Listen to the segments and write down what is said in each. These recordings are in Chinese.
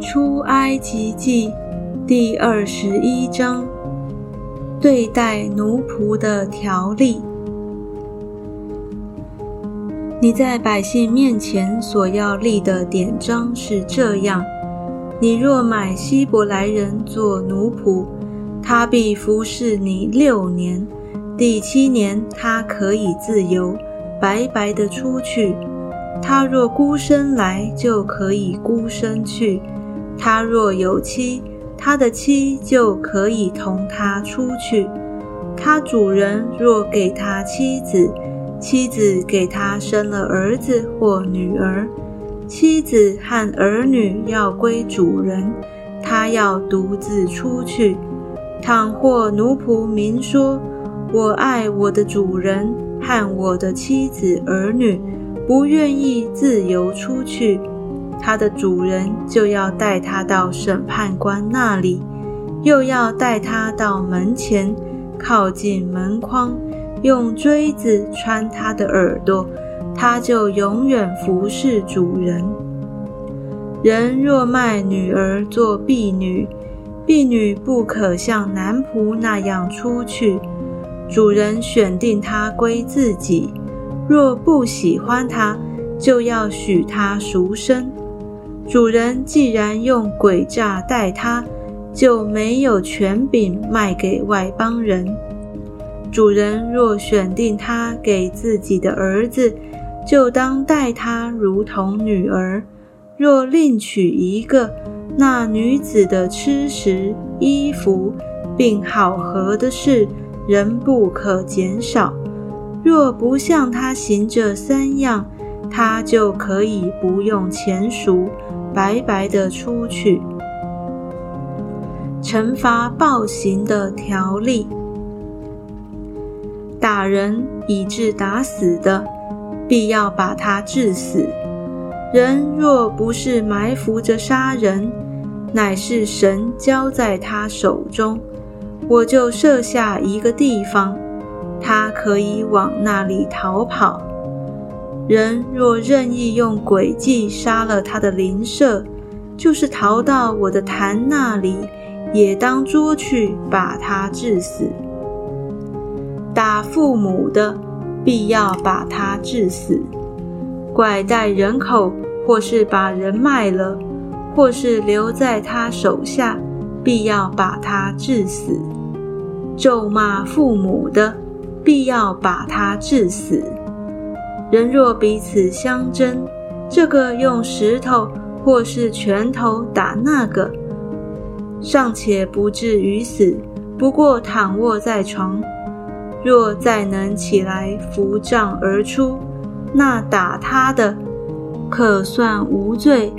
出埃及记第二十一章：对待奴仆的条例。你在百姓面前所要立的典章是这样：你若买希伯来人做奴仆，他必服侍你六年，第七年他可以自由，白白的出去。他若孤身来，就可以孤身去；他若有妻，他的妻就可以同他出去。他主人若给他妻子，妻子给他生了儿子或女儿，妻子和儿女要归主人，他要独自出去。倘或奴仆明说：“我爱我的主人和我的妻子儿女。”不愿意自由出去，他的主人就要带他到审判官那里，又要带他到门前，靠近门框，用锥子穿他的耳朵，他就永远服侍主人。人若卖女儿做婢女，婢女不可像男仆那样出去，主人选定她归自己。若不喜欢他，就要许他赎身。主人既然用诡诈待他，就没有权柄卖给外邦人。主人若选定他给自己的儿子，就当待他如同女儿。若另娶一个，那女子的吃食、衣服，并好合的事，仍不可减少。若不向他行这三样，他就可以不用钱赎，白白的出去。惩罚暴行的条例：打人以致打死的，必要把他致死。人若不是埋伏着杀人，乃是神交在他手中，我就设下一个地方。他可以往那里逃跑。人若任意用诡计杀了他的邻舍，就是逃到我的坛那里，也当捉去把他致死。打父母的，必要把他致死；拐带人口，或是把人卖了，或是留在他手下，必要把他致死。咒骂父母的。必要把他致死。人若彼此相争，这个用石头或是拳头打那个，尚且不至于死，不过躺卧在床。若再能起来扶杖而出，那打他的可算无罪，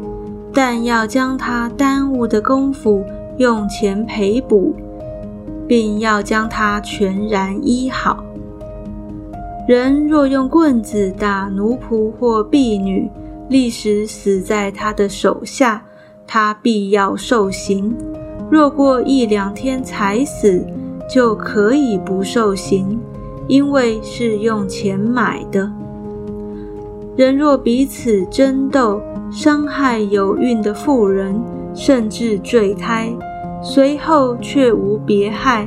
但要将他耽误的功夫用钱赔补，并要将他全然医好。人若用棍子打奴仆或婢女，立时死在他的手下，他必要受刑。若过一两天才死，就可以不受刑，因为是用钱买的。人若彼此争斗，伤害有孕的妇人，甚至坠胎，随后却无别害，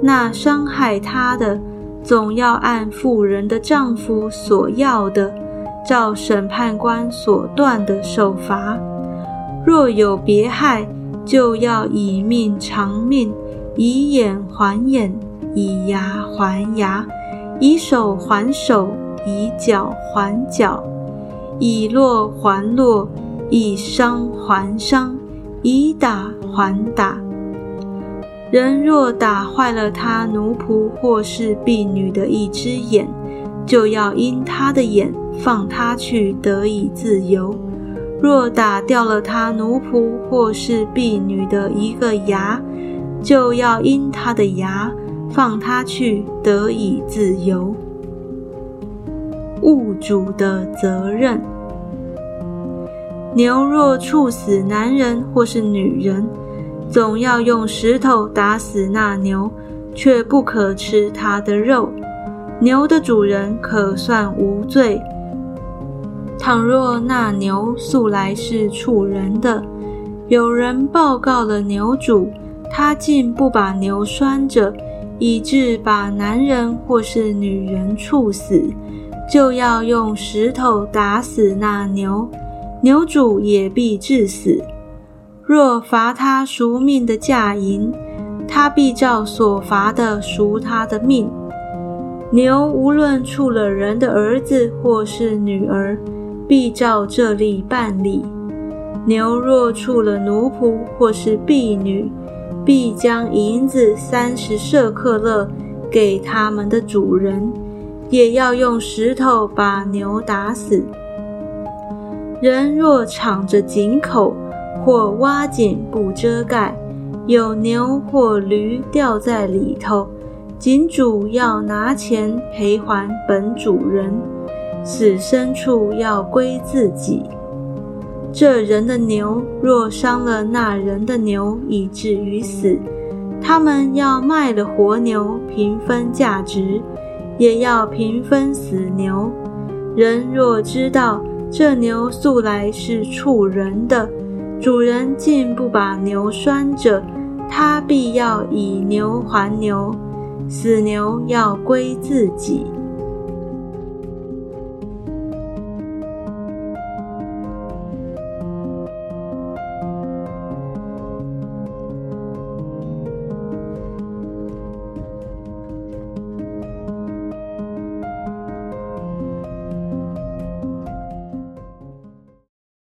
那伤害他的。总要按妇人的丈夫所要的，照审判官所断的受罚；若有别害，就要以命偿命，以眼还眼，以牙还牙，以手还手，以脚还脚，以落还落，以伤还伤，以打还打。人若打坏了他奴仆或是婢女的一只眼，就要因他的眼放他去得以自由；若打掉了他奴仆或是婢女的一个牙，就要因他的牙放他去得以自由。物主的责任：牛若处死男人或是女人。总要用石头打死那牛，却不可吃它的肉。牛的主人可算无罪，倘若那牛素来是畜人的，有人报告了牛主，他竟不把牛拴着，以致把男人或是女人处死，就要用石头打死那牛，牛主也必致死。若罚他赎命的价银，他必照所罚的赎他的命。牛无论处了人的儿子或是女儿，必照这例办理。牛若触了奴仆或是婢女，必将银子三十舍克勒给他们的主人，也要用石头把牛打死。人若敞着井口或挖井不遮盖，有牛或驴掉在里头，井主要拿钱赔还本主人。死牲畜要归自己。这人的牛若伤了那人的牛，以至于死，他们要卖了活牛，平分价值，也要平分死牛。人若知道这牛素来是畜人的，主人竟不把牛拴着，他必要以牛还牛，死牛要归自己。